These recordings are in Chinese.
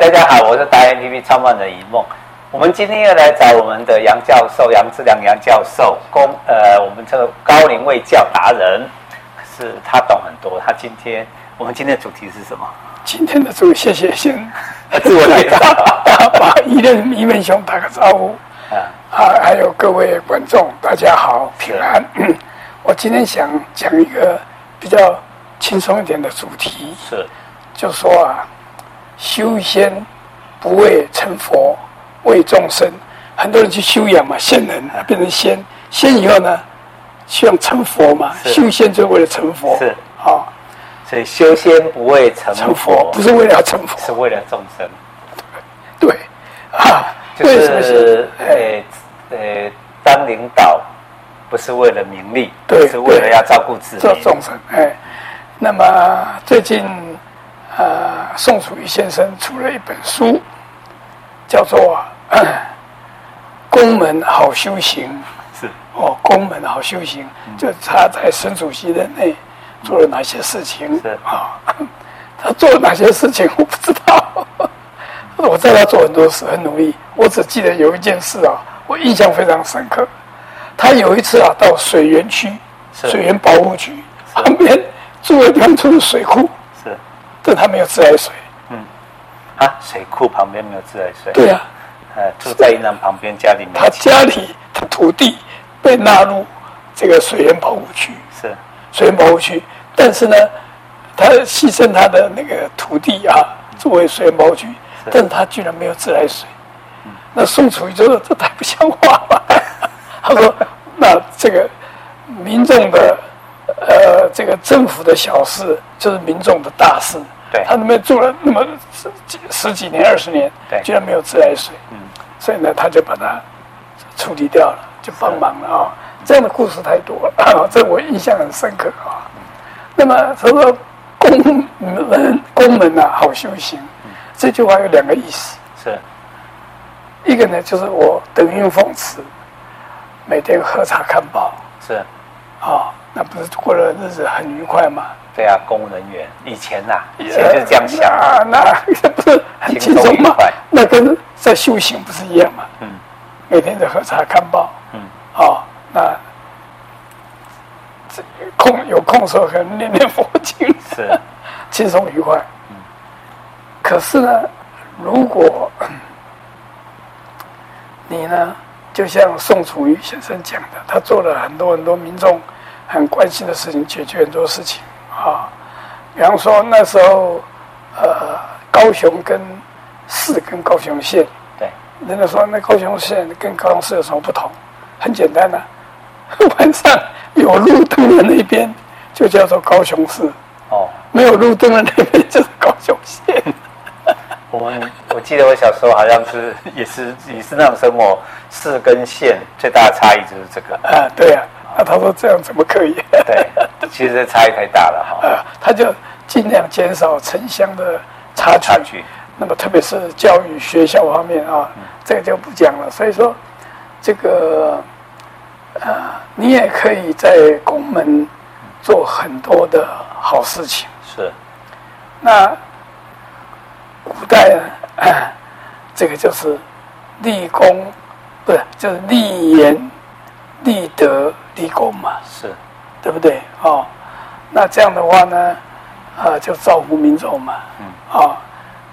大家好，我是达人 TV 创办人一梦。我们今天要来找我们的杨教授杨志良杨教授，公呃，我们这个高龄卫教达人，是他懂很多。他今天我们今天的主题是什么？今天的主题，谢谢先 自我介绍，把一任一面兄打个招呼啊，还有各位观众，大家好，平安。我今天想讲一个比较轻松一点的主题，是，就说啊。修仙不为成佛，为众生。很多人去修养嘛，仙人啊，变成仙，仙以后呢，希望成佛嘛。修仙就是为了成佛，是啊、哦。所以修仙不为成佛，成佛不是为了成佛，是为了众生。对啊，就是呃呃，当领导不是为了名利，对，是为了要照顾自己做众生。哎，那么最近。呃，宋楚瑜先生出了一本书，叫做《宫门好修行》。是哦，宫门好修行，嗯、就他在孙主席任内做了哪些事情？是啊、哦，他做了哪些事情？我不知道。我在他做很多事，很努力。我只记得有一件事啊，我印象非常深刻。他有一次啊，到水源区、水源保护区旁边住了两处水库。但他没有自来水。嗯，啊，水库旁边没有自来水。对啊，呃，住在银行旁边，家里面。他家里的土地被纳入这个水源保护区。是。水源保护区，但是呢，他牺牲他的那个土地啊，作为水源保护区，但是他居然没有自来水。嗯。那宋楚瑜就说：“这太不像话了。”他说：“那这个民众的。”呃，这个政府的小事就是民众的大事。对，他那边住了那么十几十几年、二十年，对，居然没有自来水。嗯，所以呢，他就把它处理掉了，就帮忙了啊、哦。这样的故事太多了，啊、这我印象很深刻啊、哦。那么他说“公门公门啊，好修行”，嗯、这句话有两个意思。是，一个呢，就是我德云奉持，每天喝茶看报。是，啊、哦。那不是过了日子很愉快吗？对啊，公务人员以前呐、啊，以前就是这样想，啊、那 那不是很轻松吗？那跟在修行不是一样吗？嗯，每天在喝茶看报，嗯，哦，那这空有空的时候可能念念佛经，是 轻松愉快。嗯，可是呢，如果你呢，就像宋楚瑜先生讲的，他做了很多很多民众。很关心的事情，解决很多事情啊。比方说那时候，呃，高雄跟市跟高雄县，对，人家说那高雄县跟高雄市有什么不同？很简单呐、啊，晚上有路灯的那边就叫做高雄市，哦，没有路灯的那边就是高雄县。我们我记得我小时候好像是也是也是那种生活，市跟县最大的差异就是这个啊，对呀、啊。那他说这样怎么可以？对，其实差异太大了哈。啊，他就尽量减少城乡的差距。差距。那么特别是教育学校方面啊，嗯、这个就不讲了。所以说，这个啊，你也可以在公门做很多的好事情。是。那古代呢，呃，这个就是立功，不是就是立言。立德立功嘛，是，对不对？哦，那这样的话呢，啊，就造福民众嘛。嗯。啊、哦，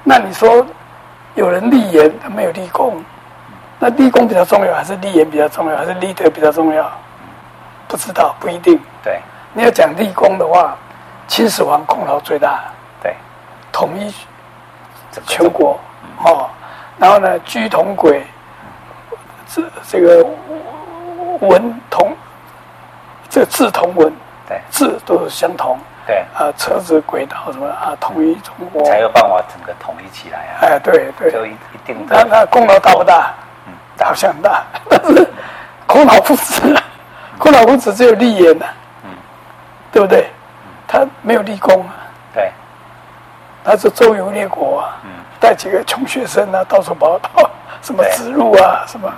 那你说有人立言，他没有立功，那立功比较重要，还是立言比较重要，还是立德比较重要？不知道，不一定。对。你要讲立功的话，秦始皇功劳最大。对。统一全国。哦。然后呢，居同轨，这这个。文同，这个字同文，对，字都是相同，对，啊，车子轨道什么啊，统一中国，才有办法整个统一起来啊！哎，对对，就一一定的。那那功劳大不大？嗯，好像大，但是孔老夫子，孔老夫子只有立言呐，嗯，对不对？他没有立功啊，对，他是周游列国啊，嗯，带几个穷学生啊，到处跑跑什么子路啊，什么。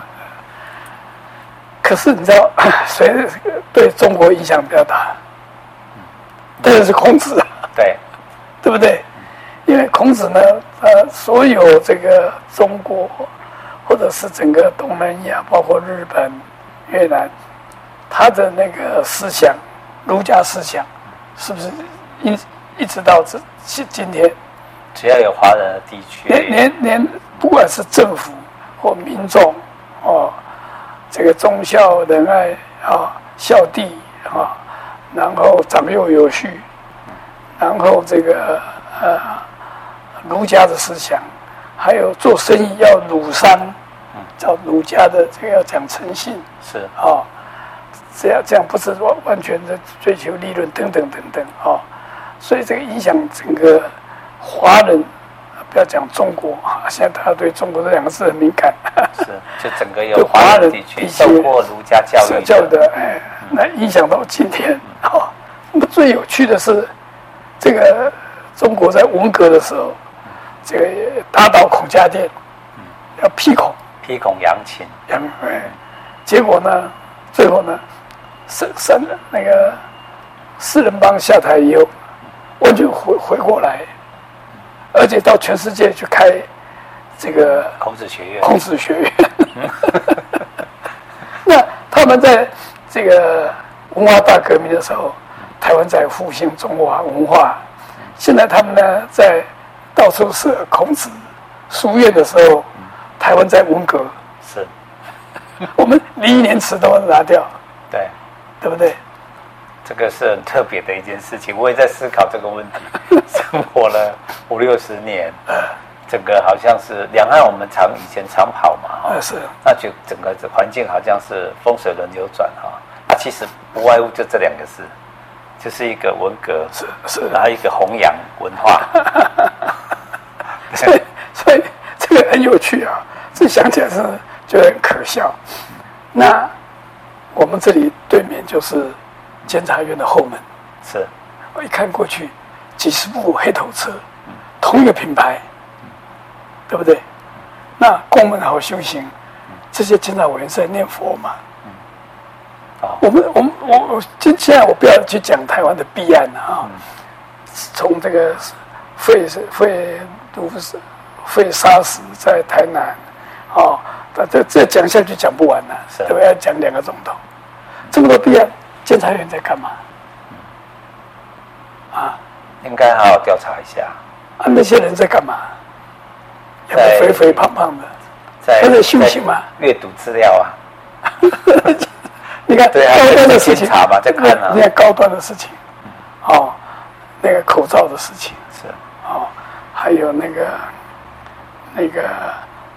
可是你知道，谁对中国影响比较大？当然是孔子啊，对，对不对？因为孔子呢，呃，所有这个中国或者是整个东南亚，包括日本、越南，他的那个思想，儒家思想，是不是一一直到这今今天，只要有华人的地区，连连连不管是政府或民众，哦，这个忠孝仁爱啊，孝弟啊，然后长幼有序。然后这个呃，儒家的思想，还有做生意要儒商，叫儒家的这个要讲诚信，是啊、哦，这样这样不是完完全的追求利润等等等等啊、哦，所以这个影响整个华人，不要讲中国啊，现在大家对中国这两个字很敏感，是就整个有华人地区受过儒家教育教育的，哎，那影响到今天啊、哦，那么最有趣的是。这个中国在文革的时候，这个打倒孔家店，要批孔，批孔扬琴，杨哎，结果呢，最后呢，三三那个四人帮下台以后，完全回回过来，而且到全世界去开这个孔子学院，孔子学院。那他们在这个文化大革命的时候。台湾在复兴中华文化，现在他们呢在到处设孔子书院的时候，台湾在文革，是，我们连一年词都拿掉，对，对不对？这个是很特别的一件事情，我也在思考这个问题。生活了五六十年，整个好像是两岸，我们常以前常跑嘛，啊是，那就整个这环境好像是风水轮流转哈，那其实不外乎就这两个字。就是一个文革，是是，然后一个弘扬文化，所以所以这个很有趣啊，这想起来是觉得很可笑。那我们这里对面就是监察院的后门，是，我一看过去，几十部黑头车，同一个品牌，对不对？那宫门好修行，这些监察委员是在念佛嘛？我们我们我我今现在我不要去讲台湾的弊案了啊，从这个废废毒死废杀死在台南，哦，这这讲下去讲不完了，对不对？要讲两个钟头，这么多弊案，监察院在干嘛？啊，应该好好调查一下。啊，那些人在干嘛？在肥肥胖胖的，在在休息吗？阅读资料啊。你看高端的事情，查吧，再看啊。你看高端的事情，哦，那个口罩的事情是哦，还有那个那个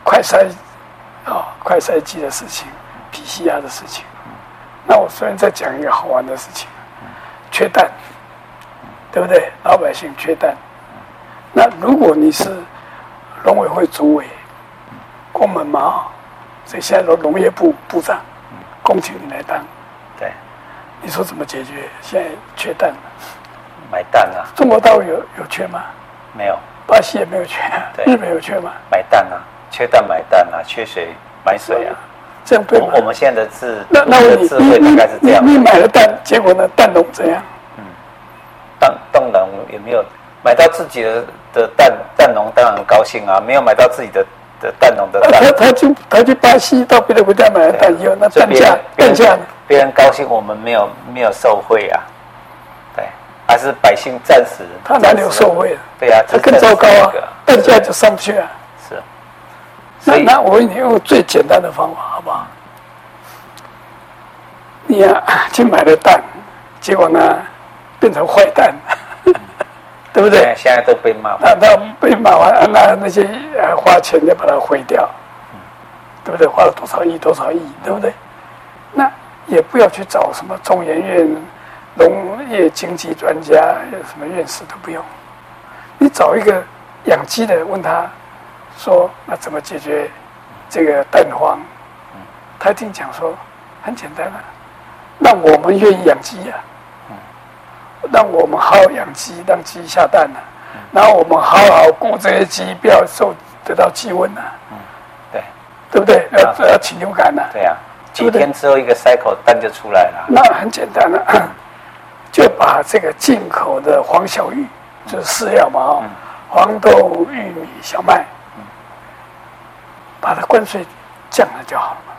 快筛哦，快筛机的事情皮西亚的事情。那我虽然再讲一个好玩的事情，缺蛋，对不对？老百姓缺蛋。那如果你是农委会主委，公门嘛，所以现在农农业部部长。恭请你来当，对，你说怎么解决？现在缺蛋，买蛋啊！中国大陆有有缺吗？没有，巴西也没有缺，对，日本有缺吗？买蛋啊，缺蛋买蛋啊，缺水买水啊，这样对吗？我们现在的智，那那我智慧大概是这样。你买了蛋，结果呢？蛋农怎样？嗯，蛋蛋农也没有买到自己的的蛋，蛋农当然很高兴啊，没有买到自己的。的蛋农的蛋，他他去他去巴西到别的国家买了蛋以后，那蛋价蛋价，别人高兴，我们没有没有受惠啊，对，还是百姓暂时，他哪里有受惠？对啊，他更糟糕啊，蛋价就上不去啊。是，那那我给你用最简单的方法，好不好？你呀去买了蛋，结果呢变成坏蛋。对不对？现在都被骂。那那被骂完，那那些花钱的把它毁掉，对不对？花了多少亿多少亿，对不对？那也不要去找什么中研院农业经济专家，什么院士都不用。你找一个养鸡的，问他说：“那怎么解决这个蛋荒？”他一定讲说：“很简单啊，那我们愿意养鸡呀。”让我们好好养鸡，让鸡下蛋呢、啊。然后我们好好顾这些鸡，不要受得到鸡瘟呐、啊。嗯，对，对不对？要、啊、要禽流感呐、啊。对呀、啊，几天之后一个 cycle 蛋就出来了。那很简单了，就把这个进口的黄小玉，就是饲料嘛，哦，黄豆、玉米、小麦，把它关税降了就好了嘛。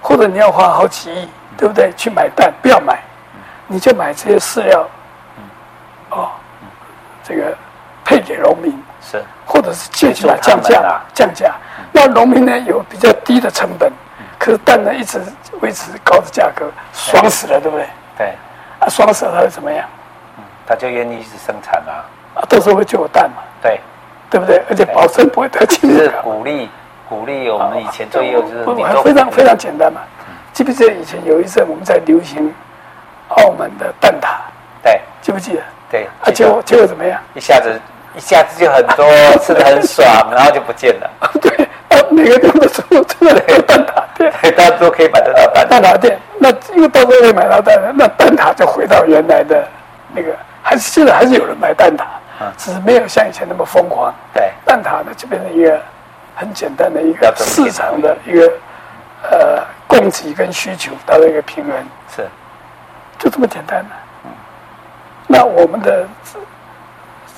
或者你要花好几亿，对不对？去买蛋，不要买，你就买这些饲料，哦，这个配给农民是，或者是借机降价，降价。那农民呢有比较低的成本，可是蛋呢一直维持高的价格，爽死了，对不对？对，啊，爽死了怎么样？他就愿意一直生产啊，啊，到时候会就有蛋嘛，对，对不对？而且保证不会得禽流感。鼓励鼓励我们以前做业务就是不非常非常简单嘛。记不记得以前有一阵我们在流行澳门的蛋挞？对，记不记得？对，啊，结果结果怎么样？一下子一下子就很多，吃的很爽，然后就不见了。对，每个地方都出出了个蛋挞店，大家都可以买得到蛋蛋挞店。那因为到时候会买到蛋，那蛋挞就回到原来的那个。还是现在还是有人买蛋挞，只是没有像以前那么疯狂。对，蛋挞呢就变成一个很简单的一个市场的一个呃供给跟需求达到一个平衡，是，就这么简单的。那我们的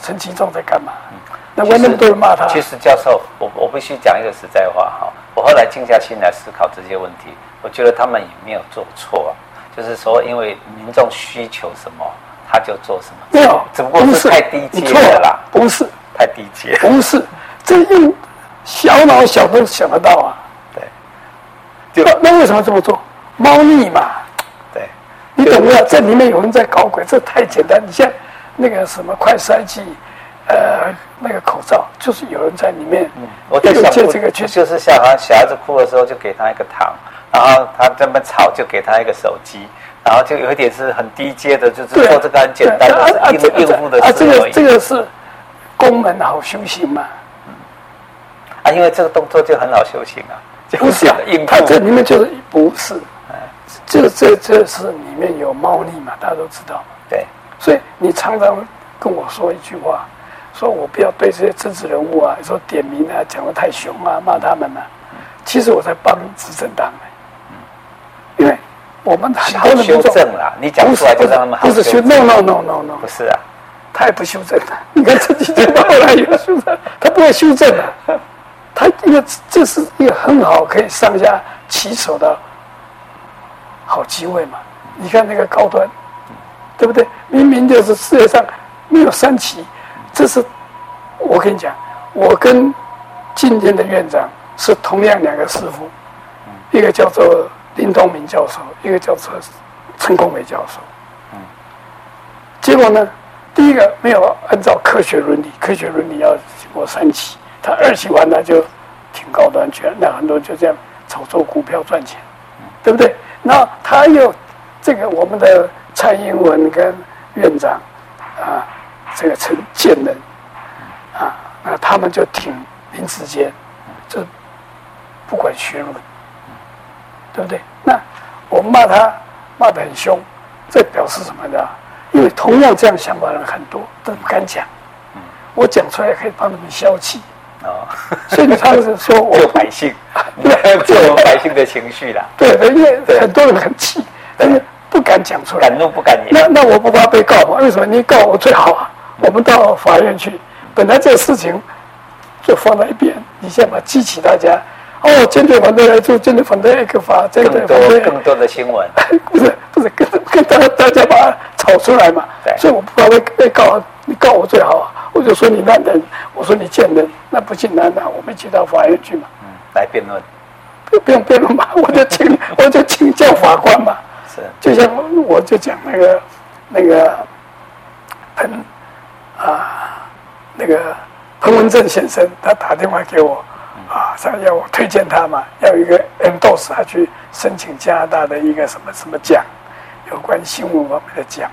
陈其重在干嘛？嗯那为什么那么多人骂他？其实教授，我我必须讲一个实在话哈，我后来静下心来思考这些问题，我觉得他们也没有做错，就是说因为民众需求什么。他就做什么？没有，只不过是太低阶了啦。不是太低阶，不是这用小脑想都想得到啊。对，就那为什么这么做？猫腻嘛。对，你懂不懂？这里面有人在搞鬼，这太简单。你像那个什么快筛剂，呃，那个口罩，就是有人在里面。嗯，我在想，这个就是小孩，小孩子哭的时候就给他一个糖，然后他这么吵就给他一个手机。然后就有一点是很低阶的，就是做这个很简单的应应付的事啊，这个这个是公门好修行嘛？啊，因为这个动作就很好修行啊。不是啊，它这里面就是不是，这这这是里面有猫腻嘛？大家都知道。对，所以你常常跟我说一句话，说我不要对这些政治人物啊，说点名啊，讲的太凶啊，骂他们啊。其实我在帮执政党，因为。我们很多人修正了，你讲出来就让他们。不是修，no no no no no，不是啊，他也不修正的。你看这几天后来也修正，他不会修正的。他因为这是一个很好可以上下其手的好机会嘛。你看那个高端，对不对？明明就是世界上没有三期，这是我跟你讲，我跟今天的院长是同样两个师傅，一个叫做。林东明教授，一个叫做陈功伟教授。嗯，结果呢，第一个没有按照科学伦理，科学伦理要经过三期，他二期完了就挺高端去了，那很多就这样炒作股票赚钱，对不对？那他又这个我们的蔡英文跟院长啊，这个陈建仁啊，那他们就挺林志坚，就不管学问。对不对？那我骂他骂得很凶，这表示什么呢？因为同样这样想法的人很多，都不敢讲。我讲出来可以帮他们消气。哦，所以他是说我 救百姓，救我们百姓的情绪啦。对对，因为很多人很气，但是不敢讲出来，敢怒不敢言。那那我不怕被告吗？为什么？你告我最好啊！我们到法院去，本来这个事情就放在一边，你先把激起大家。哦，坚决反对来做，坚决反对一个法，更多更多的新闻，不是不是跟跟大家大家把它炒出来嘛？对，所以我不怕被被告，你告我最好啊！我就说你烂人，我说你贱人，那不进来，那我们一起到法院去嘛。嗯，来辩论，不不用辩论嘛，我就请我就请教法官嘛。是，就像我就讲那个那个彭啊，那个彭文正先生，他打电话给我。啊，他要我推荐他嘛，要一个 endorse 他去申请加拿大的一个什么什么奖，有关新闻方面的奖。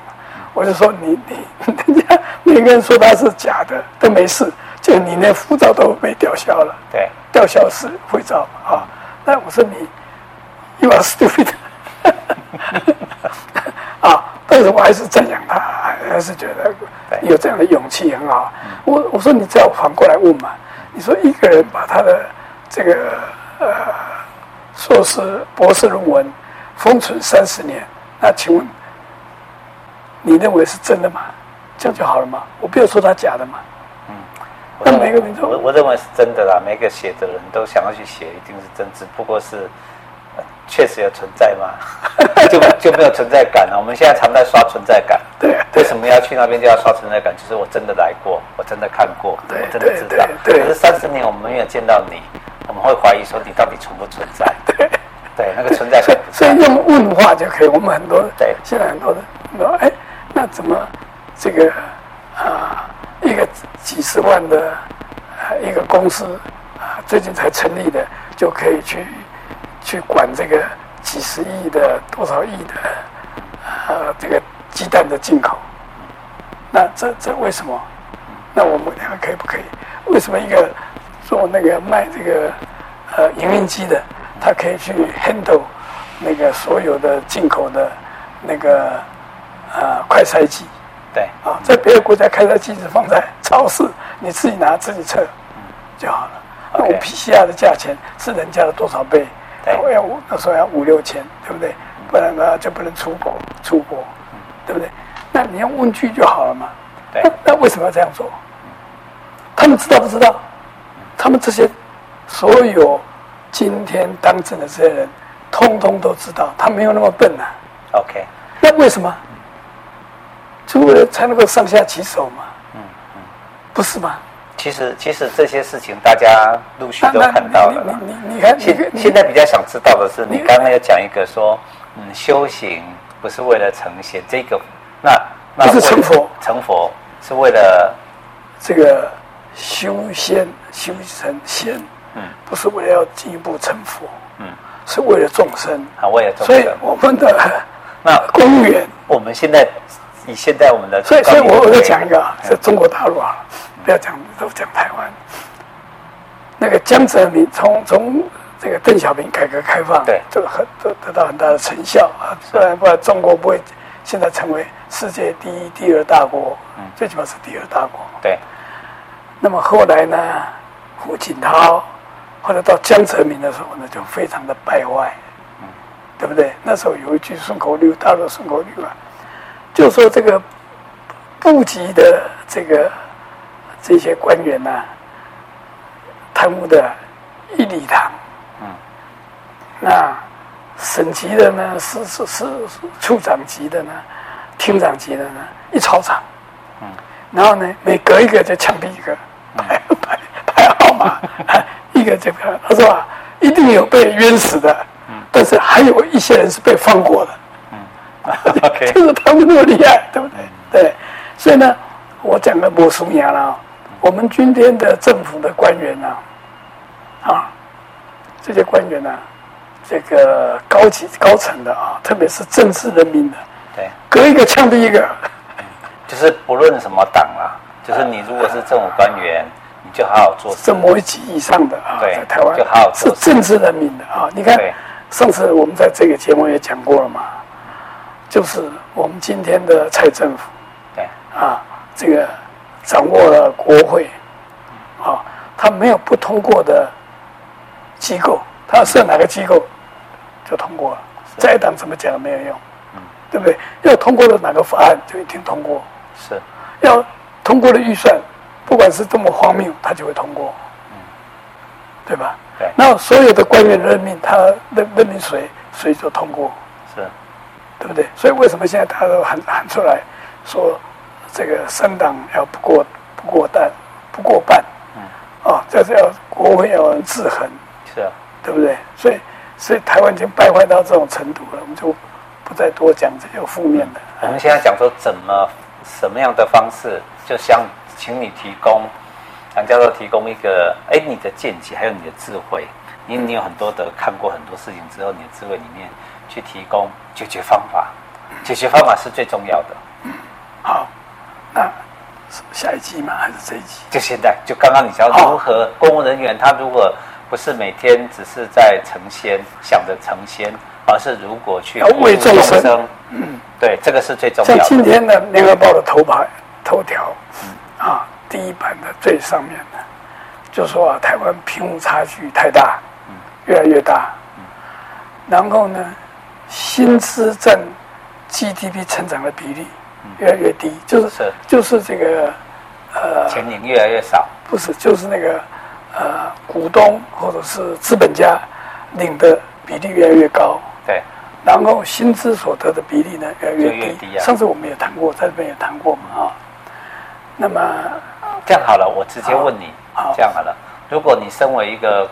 我就说你你 人家每个人说他是假的都没事，就你那护照都被吊销了，对，吊销是护照啊。那我说你，you are stupid，啊，但是我还是赞扬他，还是觉得有这样的勇气很好。我我说你只要反过来问嘛。你说一个人把他的这个呃硕士、博士论文封存三十年，那请问你认为是真的吗？这样就好了吗？我不要说他假的嘛。嗯，那每个民众，我我认为是真的啦。每个写的人都想要去写，一定是真，只不过是确实有存在嘛，就就没有存在感了。我们现在常在刷存在感，对，为什么要去那边就要刷存在感？就是我真的来过，我真的看过，我真的知道。可是三十年我们没有见到你，我们会怀疑说你到底存不存在？对，对，那个存在感。所以用问话就可以。我们很多对，现在很多人说，哎，那怎么这个啊？一个几十万的啊一个公司啊，最近才成立的，就可以去去管这个几十亿的多少亿的啊这个鸡蛋的进口。那这这为什么？那我们两个可以不可以？为什么一个做那个卖这个呃营运机的，他可以去 handle 那个所有的进口的那个呃快筛机？对啊，在别的国家开的机子放在超市，你自己拿自己测就好了。那我 PCR 的价钱是人家的多少倍？我要那时候要五六千，对不对？不然呢就不能出国出国，对不对？那你用问句就好了嘛。对。那为什么要这样做？他们知道不知道？他们这些所有今天当政的这些人，通通都知道，他没有那么笨呐。OK。那为什么？是为了才能够上下其手嘛？嗯嗯，不是吗？其实其实这些事情大家陆续都看到了。你你你看，现现在比较想知道的是，你刚刚有讲一个说，嗯，修行不是为了成仙，这个那那不是成佛，成佛是为了这个修仙修成仙，嗯，不是为了要进一步成佛，嗯，是为了众生啊，为了众生。所以我们的那 公务员，我们现在。以现在我们的，所以所以我我再讲一个啊，是中国大陆啊，不要讲都讲台湾。那个江泽民从从这个邓小平改革开放，对，这个很得得到很大的成效啊，不然不然中国不会现在成为世界第一、第二大国，嗯，最起码是第二大国。对。那么后来呢，胡锦涛后来到江泽民的时候呢，就非常的败坏，嗯，对不对？那时候有一句顺口溜，大陆顺口溜啊。就说这个部级的这个这些官员呢、啊，贪污的一礼堂，嗯，那省级的呢是是是处长级的呢，厅长级的呢一操场，嗯，然后呢每隔一个就枪毙一个，排排排号码，一个这个他说啊，一定有被冤死的，嗯，但是还有一些人是被放过的。就是他们那么厉害，对不对？对，所以呢，我讲的不俗雅了。我们今天的政府的官员呢、啊，啊，这些官员呢、啊，这个高级高层的啊，特别是政治人民的，对，隔一个枪毙一个，就是不论什么党啊，就是你如果是政府官员，你就好好做事。这某一级以上的啊，对在台湾就好好做是政治人民的啊。你看，上次我们在这个节目也讲过了嘛。就是我们今天的蔡政府，对啊，这个掌握了国会，啊，他没有不通过的机构，他设哪个机构就通过了，在党怎么讲都没有用，嗯，对不对？要通过了哪个法案就一定通过，是，要通过了预算，不管是多么荒谬，他就会通过，嗯，对吧？对，那所有的官员任命，他任任命谁，谁就通过，是。对不对？所以为什么现在大家都喊喊出来，说这个三党要不过不过半不过半，嗯，啊，这是要国会要制衡，是啊，对不对？所以所以台湾已经败坏到这种程度了，我们就不再多讲这些负面的。我们现在讲说怎么什么样的方式，就想请你提供杨教授提供一个，哎，你的见解还有你的智慧，因为你有很多的看过很多事情之后，你的智慧里面。去提供解决方法，解决方法是最重要的。嗯，好，那下一集吗？还是这一集？就现在，就刚刚你讲如何公务人员，他如果不是每天只是在成仙，想着成仙，而是如果去为众生，嗯，对，这个是最重要的。像今天的《联合报》的头牌头条，嗯啊，第一版的最上面的，就说啊，台湾贫富差距太大，嗯，越来越大，嗯，然后呢？薪资占 GDP 成长的比例越来越低，就是是就是这个呃，钱领越来越少，不是，就是那个呃股东或者是资本家领的比例越来越高。对。然后薪资所得的比例呢越来越低。越低啊。上次我们也谈过，在这边也谈过嘛啊。那么这样好了，我直接问你，这样好了，如果你身为一个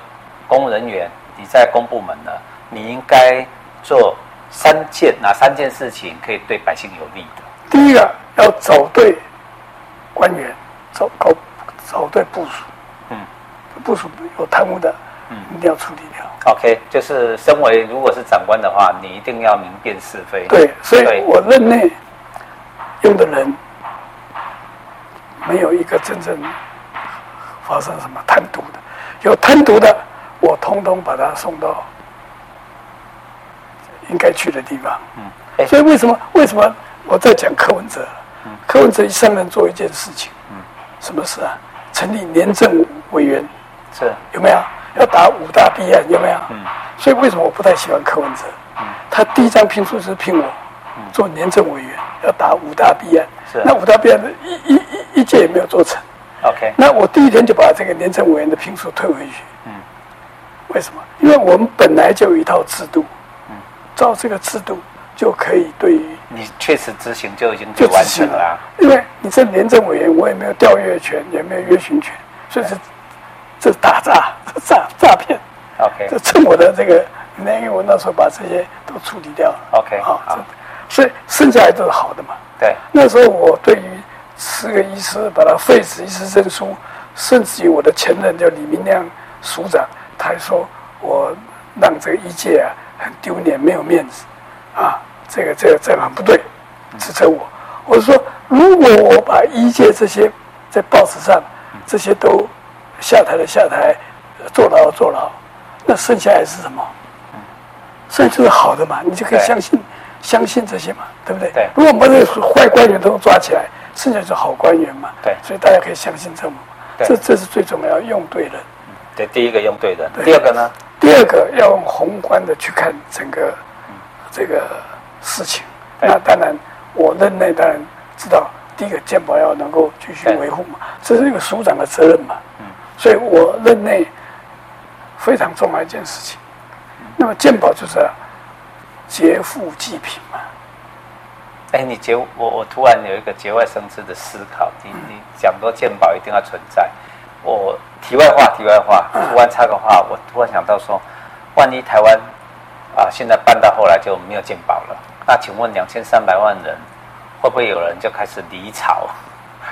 公务人员，你在公部门呢，你应该做三件哪三件事情可以对百姓有利的？第一个要找对官员，找搞找对部署，嗯，部署有贪污的，嗯，一定要处理掉。OK，就是身为如果是长官的话，你一定要明辨是非。对，所以我任内用的人没有一个真正发生什么贪渎的，有贪渎的，我通通把他送到应该去的地方。嗯，所以为什么为什么？我在讲柯文哲，柯文哲一上任做一件事情，嗯什么事啊？成立廉政委员，是有没有？要打五大弊案，有没有？嗯所以为什么我不太喜欢柯文哲？嗯他第一张聘书是聘我做廉政委员，要打五大弊案。是那五大弊案的一一一一届也没有做成。OK，那我第一天就把这个廉政委员的聘书退回去。嗯，为什么？因为我们本来就有一套制度，照这个制度就可以对于。你确实执行就已经就完成了，啊，因为你这廉政委员，我也没有调阅权，也没有约询权，所以是这是打诈，诈诈骗。OK，这趁我的这个，那个我那时候把这些都处理掉了。OK，好，好，所以剩下来都是好的嘛。对，那时候我对于四个医师把他废止医师证书，甚至于我的前任叫李明亮署长，他还说我让这个医界啊很丢脸，没有面子啊。这个这个这个很不对，指责我。我是说，如果我把一届这些在报纸上这些都下台的下台，坐牢的坐牢，那剩下来是什么？剩下就是好的嘛，你就可以相信相信这些嘛，对不对？对。如果把这个坏官员都抓起来，剩下就是好官员嘛。对。所以大家可以相信政府，这这是最重要，用对人。对，第一个用对人。第二个呢？第二个要用宏观的去看整个这个。事情，那当然，我任内当然知道，第一个健保要能够继续维护嘛，这是一个署长的责任嘛。嗯，所以我任内非常重要一件事情。那么健保就是劫富济贫嘛。哎，你节我我突然有一个节外生枝的思考，你你讲到健保一定要存在，我题外话题外话，突然插个话，我突然想到说，万一台湾。啊，现在办到后来就没有健保了。那请问两千三百万人，会不会有人就开始离巢，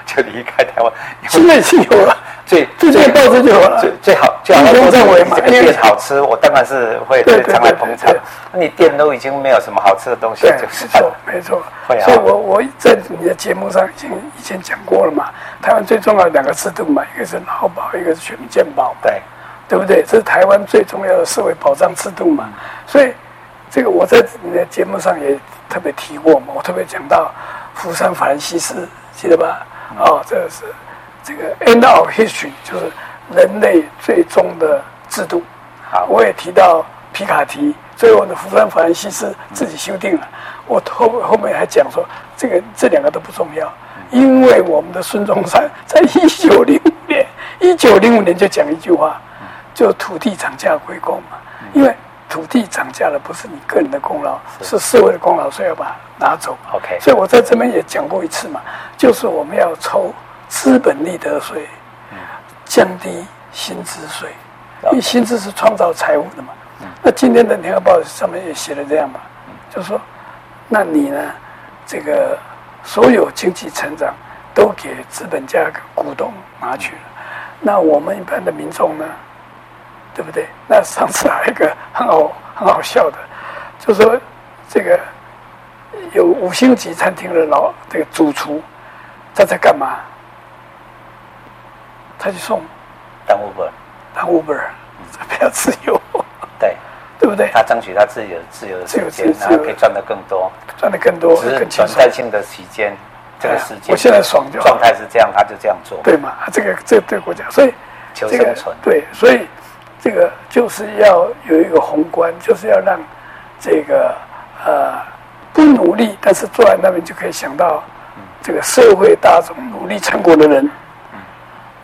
就离开台湾？现在已经有了，最最近报纸就有了。最最好最好都认为这个店好吃，我当然是会常来捧场。那你店都已经没有什么好吃的东西，对，没错，没错。会啊。所以我我在你的节目上已经以前讲过了嘛。台湾最重要的两个制度嘛，一个是劳保，一个是全民健保。对。对不对？这是台湾最重要的社会保障制度嘛。所以，这个我在你的节目上也特别提过嘛。我特别讲到福山法兰西斯，记得吧？哦，这个是这个 end of history，就是人类最终的制度。啊，我也提到皮卡提，最后的福山法兰西斯自己修订了。我后后面还讲说，这个这两个都不重要，因为我们的孙中山在一九零五年，一九零五年就讲一句话。就土地涨价归公嘛，因为土地涨价了不是你个人的功劳，是社会的功劳，所以要把它拿走。OK，所以我在这边也讲过一次嘛，就是我们要抽资本利得税，降低薪资税，因为薪资是创造财富的嘛。那今天的联合报上面也写了这样嘛，就是说，那你呢，这个所有经济成长都给资本家股东拿去了，那我们一般的民众呢？对不对？那上次还有一个很好很好笑的，就是说这个有五星级餐厅的老这个主厨，他在干嘛？他去送当 Uber，当 Uber，比较自由。对，对不对？他争取他自己的自由的时间，然后可以赚得更多，赚得更多，只是短暂性的时间，这个时间。我现在爽就状态是这样，他就这样做。对嘛？这个这个对国家，所以求生存。对，所以。这个就是要有一个宏观，就是要让这个呃不努力，但是坐在那边就可以想到这个社会大众努力成果的人，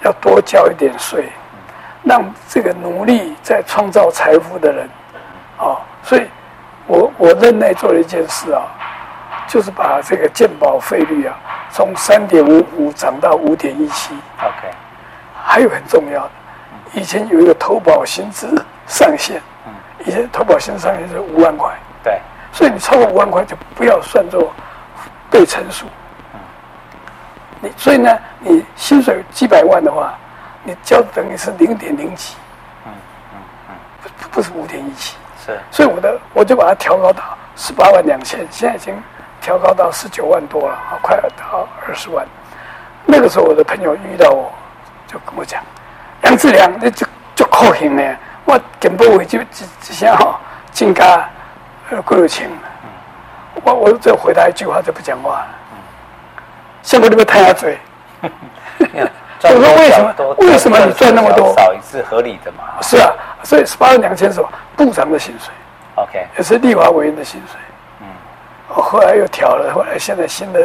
要多交一点税，让这个努力在创造财富的人，啊，所以我我任内做了一件事啊，就是把这个健保费率啊，从三点五五涨到五点一七。OK，还有很重要的，以前有一个投保薪资上限，以前投保薪资上限是五万块，对，所以你超过五万块就不要算作被乘数。你所以呢，你薪水几百万的话，你交等于是零点零几，嗯嗯嗯，不不是五点一七，是，所以我的我就把它调高到十八万两千，现在已经调高到十九万多了，啊，快要到二十万。那个时候我的朋友遇到我，就跟我讲，杨志良，你就就可行呢，我根本我就只只想哈增加呃够有钱，我我就回答一句话就不讲话了。像我这边贪下嘴，我说为什么？为什么你赚那么多？少一次合理的嘛？是啊，所以十八万两千是吧？部长的薪水，OK，也是立法委员的薪水。嗯，我后来又调了，后来现在新的，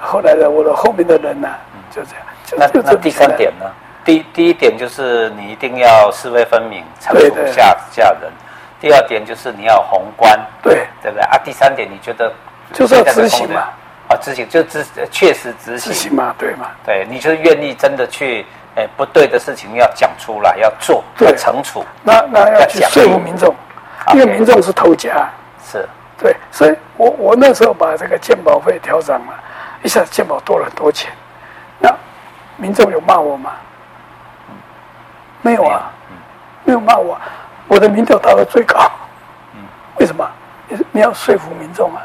后来的我的后面的人呢，就这样。那那第三点呢？第第一点就是你一定要是非分明，惩处下下人。第二点就是你要宏观，对对不对啊？第三点你觉得就是要执行嘛？啊，执行就执确实执行，执行嘛，对嘛？对，你就愿意真的去，哎，不对的事情要讲出来，要做，要惩处。那那要去说服民众，因为民众是头家。是，对，所以我我那时候把这个鉴保费调涨了，一下子鉴保多了很多钱。那民众有骂我吗？没有啊，没有。骂我，我的民调达到最高。为什么？你要说服民众啊。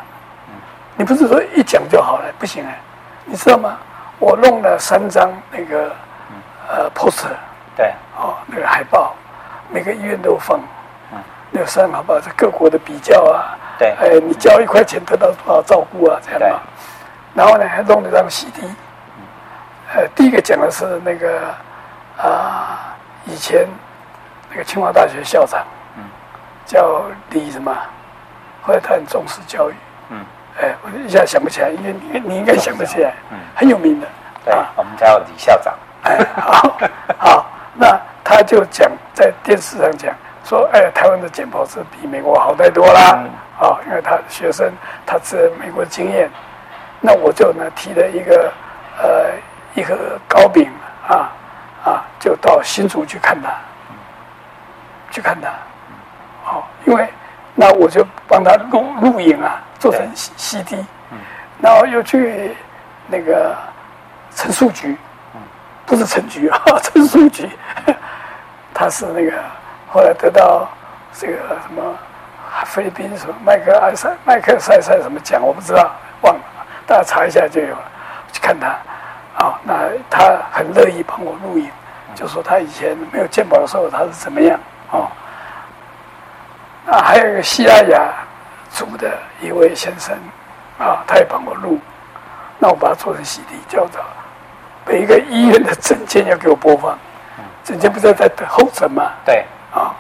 你不是说一讲就好了，不行哎，你知道吗？我弄了三张那个呃 poster，对，哦，那个海报，每个医院都放，嗯，那个三张海报是各国的比较啊，对，哎，你交一块钱得到多少照顾啊，这样嘛。然后呢，还弄了张 CD，呃，第一个讲的是那个啊，以前那个清华大学校长，嗯，叫李什么，后来他很重视教育，嗯。哎，我一下想不起来，因为你你应该想得起来，嗯，很有名的，对，我们叫李校长。哎，好，好，那他就讲在电视上讲说，哎，台湾的健保是比美国好太多啦，啊，因为他学生他是美国的经验，那我就呢提了一个呃一盒糕饼啊啊，就到新竹去看他，去看他，好，因为那我就帮他录录影啊。做成 CD，然后又去那个陈树菊，不是陈菊啊，陈树菊，他是那个后来得到这个什么菲律宾什么麦克艾塞麦克赛塞什么奖，我不知道忘了，大家查一下就有了。去看他，啊，那他很乐意帮我录影，就说他以前没有鉴宝的时候他是怎么样啊？啊，还有一个西拉雅。组的一位先生，啊，他也帮我录，那我把它做成 CD，叫做每一个医院的证件要给我播放，证件不是在等候诊吗？对，啊，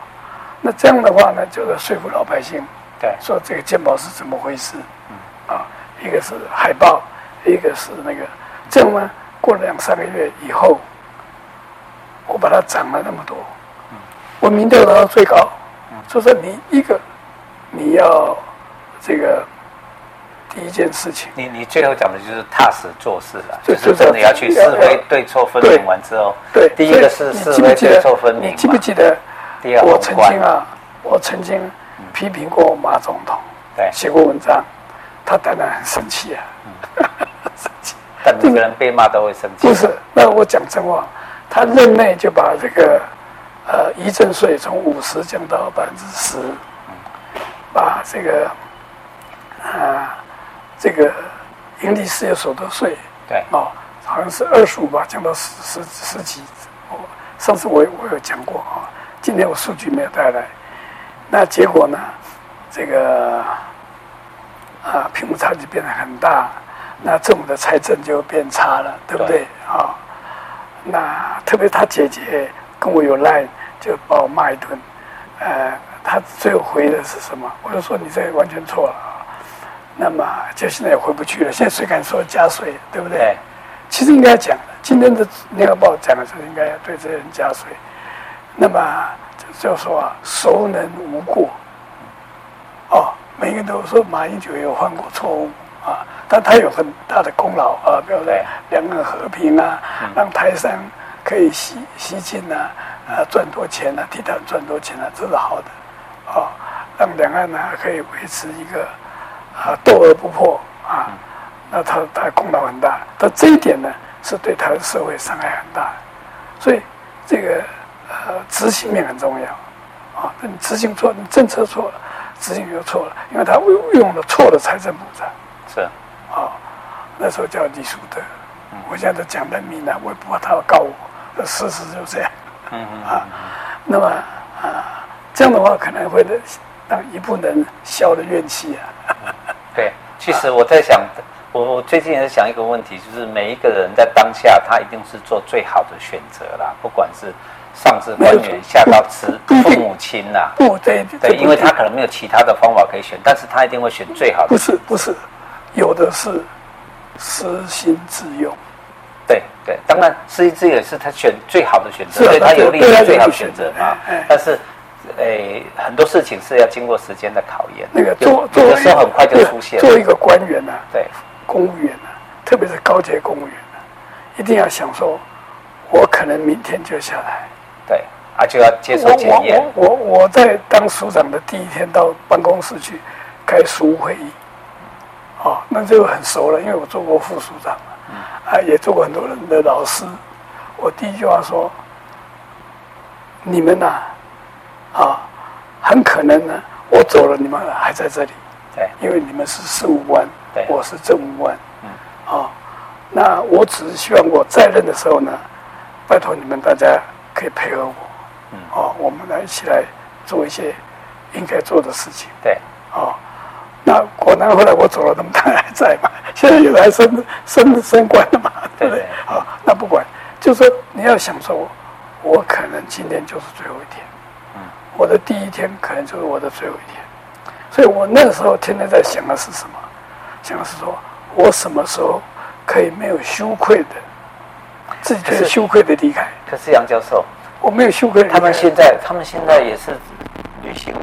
那这样的话呢，就是说服老百姓，对，说这个鉴宝是怎么回事，啊，一个是海报，一个是那个，这样呢，过了两三个月以后，我把它涨了那么多，我民调达到最高，就说你一个你要。这个第一件事情，你你最后讲的就是踏实做事了，就是真的要去是非对错分明完之后，对，第一个是是非对错分明。你记不记得？我曾经啊，我曾经批评过马总统，对，写过文章，他当然很生气啊。但每个人被骂都会生气。不是，那我讲真话，他任内就把这个呃遗赠税从五十降到百分之十，把这个。啊，这个盈利事业所得税，对，哦，好像是二十五吧，降到十十十几。哦，上次我我有讲过啊，今天我数据没有带来。那结果呢，这个啊，贫富差距变得很大，那政府的财政就变差了，对不对？啊、哦，那特别他姐姐跟我有赖，就把我骂一顿。呃，他最后回的是什么？我就说你这完全错了。那么就现在也回不去了。现在谁敢说加税，对不对？对，其实应该讲，今天的《联合报》讲的是应该要对这些人加税。那么就就说啊，孰能无过？哦，每个人都说马英九有犯过错误啊，但他有很大的功劳啊，比如说两岸和平啊，让台商可以吸吸进啊，啊赚多钱啊，替他赚多钱啊，这是好的啊，让两岸呢可以维持一个啊斗而不破啊，那他他功劳很大，但这一点呢是对台湾社会伤害很大，所以这个呃执行面很重要啊，那你执行错，你政策错了。执行就错了，因为他用了错的财政部长，是，啊、哦，那时候叫李淑德，嗯、我现在都讲人名了，我也不怕他要告我，事实就这样，嗯嗯啊，那么啊，这样的话可能会让一部分人消了怨气啊。对，其实我在想，我我最近也在想一个问题，就是每一个人在当下，他一定是做最好的选择啦，不管是。上至官员，下到慈父母亲呐、啊，不对，对，因为他可能没有其他的方法可以选，但是他一定会选最好的。不是不是，有的是私心自用。对对，当然私心自用是他选最好的选择，对他有利的最好的选择啊。但是，诶，很多事情是要经过时间的考验。那个做做的时候很快就出现。做一个官员呢，对，公务员呢，特别是高级公务员呢，一定要想说，我可能明天就下来。对，啊，就要接受检验。我我我我在当署长的第一天到办公室去开书务会议，哦，那就很熟了，因为我做过副署长，啊，也做过很多人的老师。我第一句话说：你们呐，啊，很可能呢，我走了，你们还在这里。对，因为你们是事务官，对，我是政务官。嗯，啊，那我只是希望我在任的时候呢，拜托你们大家。可以配合我，嗯，哦，我们来一起来做一些应该做的事情。对，哦，那果然后来我走了，他们当然还在嘛。现在有来升升升官了嘛，对不对？啊、哦，那不管，就是说你要想说，我可能今天就是最后一天，嗯，我的第一天可能就是我的最后一天，所以我那个时候天天在想的是什么？想的是说我什么时候可以没有羞愧的。自己是羞愧的离开，可是杨教授，我没有羞愧。他们现在，他们现在也是旅行。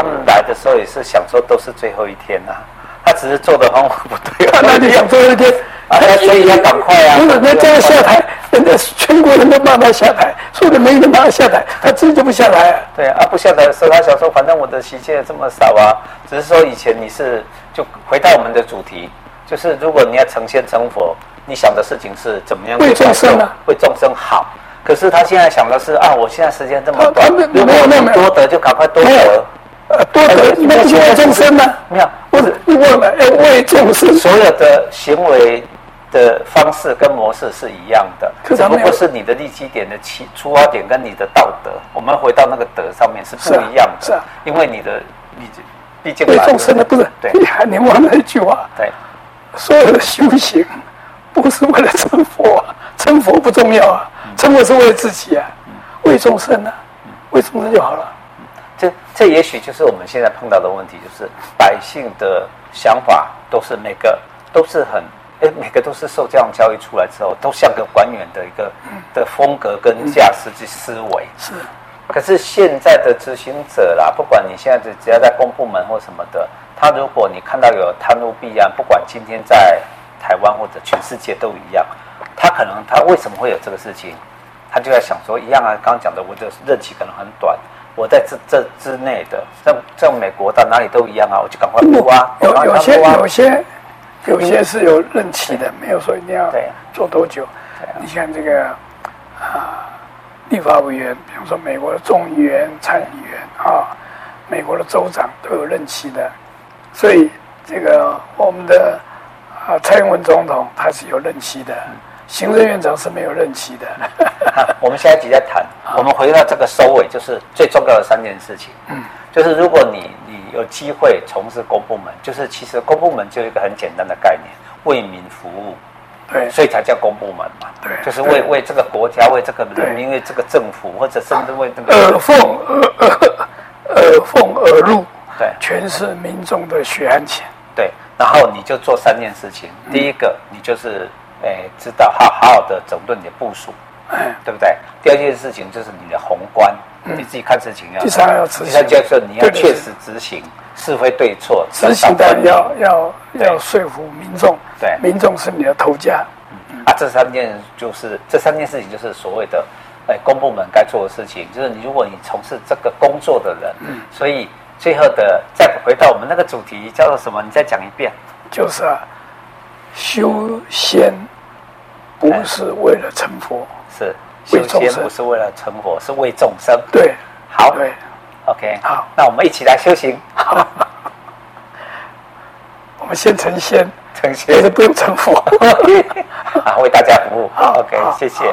他们来的时候也是想说都是最后一天呐、啊，他只是做的方法不对。那你想最后一天啊？所以要赶快啊！不是，那这样下台，人家全国人都骂他下台，说的没人骂他下台，他自己就不下来、啊。对啊，不下台的时候，他想说，反正我的习气也这么少啊，只是说以前你是就回到我们的主题，就是如果你要成仙成佛。你想的事情是怎么样为众生啊？为众生好。可是他现在想的是啊，我现在时间这么短，没有没有没有多得就赶快多得。呃，多得你们是为众生呢？没有，不是你忘了要为众生。所有的行为的方式跟模式是一样的，只不过是你的立基点的起出发点跟你的道德，我们回到那个德上面是不一样的。是啊，因为你的毕竟为众生的不是对，你忘了一句话。对，所有的修行。不是为了成佛啊，成佛不重要啊，成佛是为了自己啊，为众生啊，为众生就好了。这这也许就是我们现在碰到的问题，就是百姓的想法都是每个都是很哎，每个都是受这样教育出来之后，都像个官员的一个的风格跟价值及思维。是，可是现在的执行者啦，不管你现在只要在公部门或什么的，他如果你看到有贪污弊案，不管今天在。台湾或者全世界都一样，他可能他为什么会有这个事情？他就在想说一样啊，刚刚讲的，我的任期可能很短，我在这这之内的，在在美国到哪里都一样啊，我就赶快补啊。有有些有些有些是有任期的，没有说一定要做多久。你像这个啊，立法委员，比方说美国的众议员、参议员啊，美国的州长都有任期的，所以这个我们的。啊，蔡英文总统他是有任期的，行政院长是没有任期的。我们下一集再谈。我们回到这个收尾，就是最重要的三件事情。嗯，就是如果你你有机会从事公部门，就是其实公部门就一个很简单的概念，为民服务。对，所以才叫公部门嘛。对，就是为为这个国家、为这个人民、为这个政府，或者甚至为这个耳奉耳耳耳奉耳入。对，全是民众的血汗钱。对。然后你就做三件事情，第一个你就是哎，知道好好好的整顿你的部署，哎，对不对？第二件事情就是你的宏观，嗯、你自己看事情要。第三要执行。第三就是你要确实执行，是非对错。执行的要要要说服民众，对，民众是你的头家。嗯啊，这三件就是这三件事情就是所谓的，哎，公部门该做的事情，就是你如果你从事这个工作的人，嗯，所以最后的再回到我们那个主题叫做什么？你再讲一遍。就是啊，修仙不是为了成佛，是修仙不是为了成佛，是为众生。对，好，对，OK，好，那我们一起来修行。好，我们先成仙，成仙，但是不用成佛。啊，为大家服务。好，OK，谢谢。